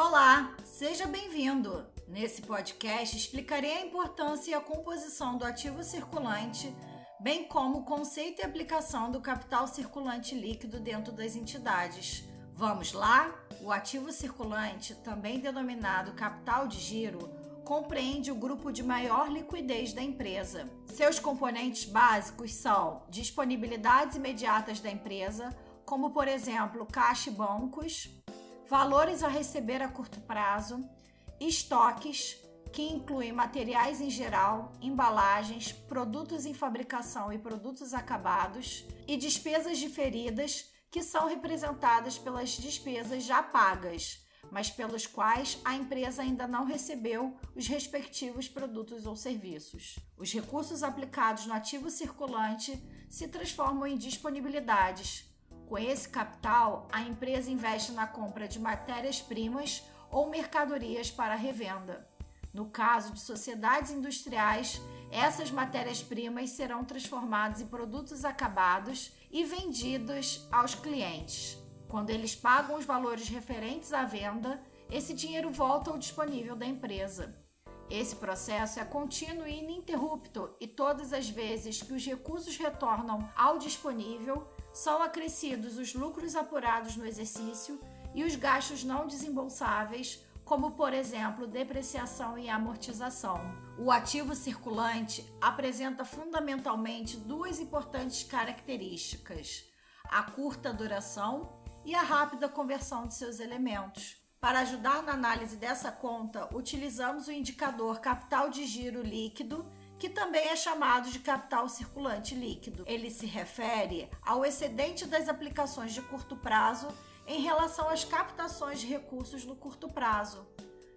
Olá, seja bem-vindo. Nesse podcast explicarei a importância e a composição do ativo circulante, bem como o conceito e aplicação do capital circulante líquido dentro das entidades. Vamos lá? O ativo circulante, também denominado capital de giro, compreende o grupo de maior liquidez da empresa. Seus componentes básicos são disponibilidades imediatas da empresa, como por exemplo caixa e bancos, valores a receber a curto prazo, estoques, que incluem materiais em geral, embalagens, produtos em fabricação e produtos acabados, e despesas diferidas, que são representadas pelas despesas já pagas, mas pelos quais a empresa ainda não recebeu os respectivos produtos ou serviços. Os recursos aplicados no ativo circulante se transformam em disponibilidades, com esse capital, a empresa investe na compra de matérias-primas ou mercadorias para revenda. No caso de sociedades industriais, essas matérias-primas serão transformadas em produtos acabados e vendidos aos clientes. Quando eles pagam os valores referentes à venda, esse dinheiro volta ao disponível da empresa. Esse processo é contínuo e ininterrupto, e todas as vezes que os recursos retornam ao disponível, são acrescidos os lucros apurados no exercício e os gastos não desembolsáveis, como por exemplo depreciação e amortização. O ativo circulante apresenta fundamentalmente duas importantes características: a curta duração e a rápida conversão de seus elementos. Para ajudar na análise dessa conta, utilizamos o indicador capital de giro líquido que também é chamado de capital circulante líquido. Ele se refere ao excedente das aplicações de curto prazo em relação às captações de recursos no curto prazo.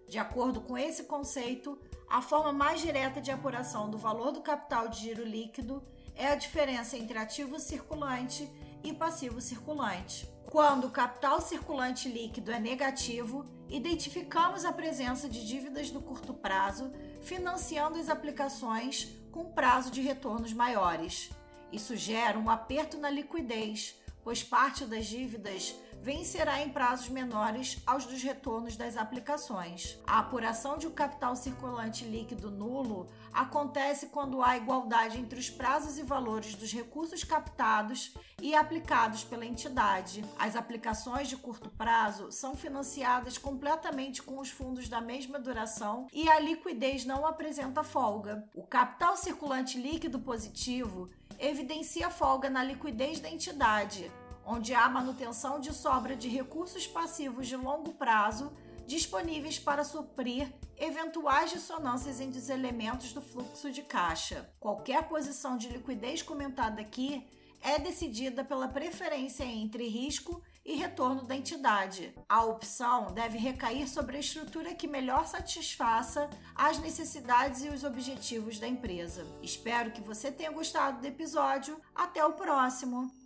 De acordo com esse conceito, a forma mais direta de apuração do valor do capital de giro líquido é a diferença entre ativo circulante e passivo circulante. Quando o capital circulante líquido é negativo, identificamos a presença de dívidas do curto prazo financiando as aplicações com prazo de retornos maiores. Isso gera um aperto na liquidez, pois parte das dívidas vencerá em prazos menores aos dos retornos das aplicações. A apuração de um capital circulante líquido nulo acontece quando há igualdade entre os prazos e valores dos recursos captados e aplicados pela entidade. As aplicações de curto prazo são financiadas completamente com os fundos da mesma duração e a liquidez não apresenta folga. O capital circulante líquido positivo evidencia folga na liquidez da entidade onde há manutenção de sobra de recursos passivos de longo prazo disponíveis para suprir eventuais dissonâncias entre os elementos do fluxo de caixa. Qualquer posição de liquidez comentada aqui é decidida pela preferência entre risco e retorno da entidade. A opção deve recair sobre a estrutura que melhor satisfaça as necessidades e os objetivos da empresa. Espero que você tenha gostado do episódio. Até o próximo!